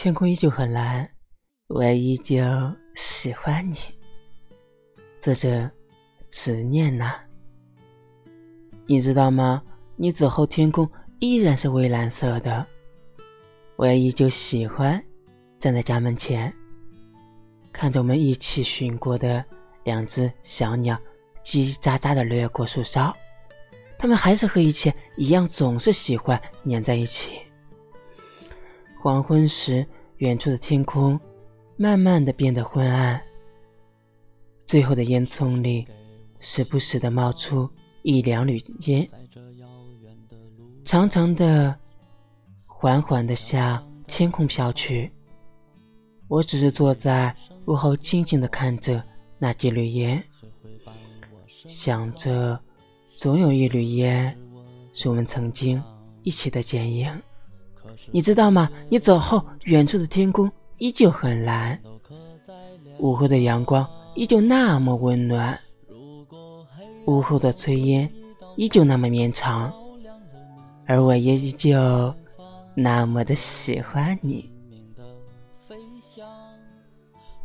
天空依旧很蓝，我也依旧喜欢你。作者：执念呐。你知道吗？你走后，天空依然是蔚蓝色的。我也依旧喜欢站在家门前，看着我们一起寻过的两只小鸟叽，叽喳喳的掠过树梢。它们还是和以前一样，总是喜欢粘在一起。黄昏时，远处的天空慢慢的变得昏暗，最后的烟囱里，时不时的冒出一两缕烟，长长的，缓缓的向天空飘去。我只是坐在屋后，静静的看着那几缕烟，想着。总有一缕烟，是我们曾经一起的剪影。你知道吗？你走后，远处的天空依旧很蓝，午后的阳光依旧那么温暖，午后的炊烟依旧那么绵长，而我也依旧那么的喜欢你。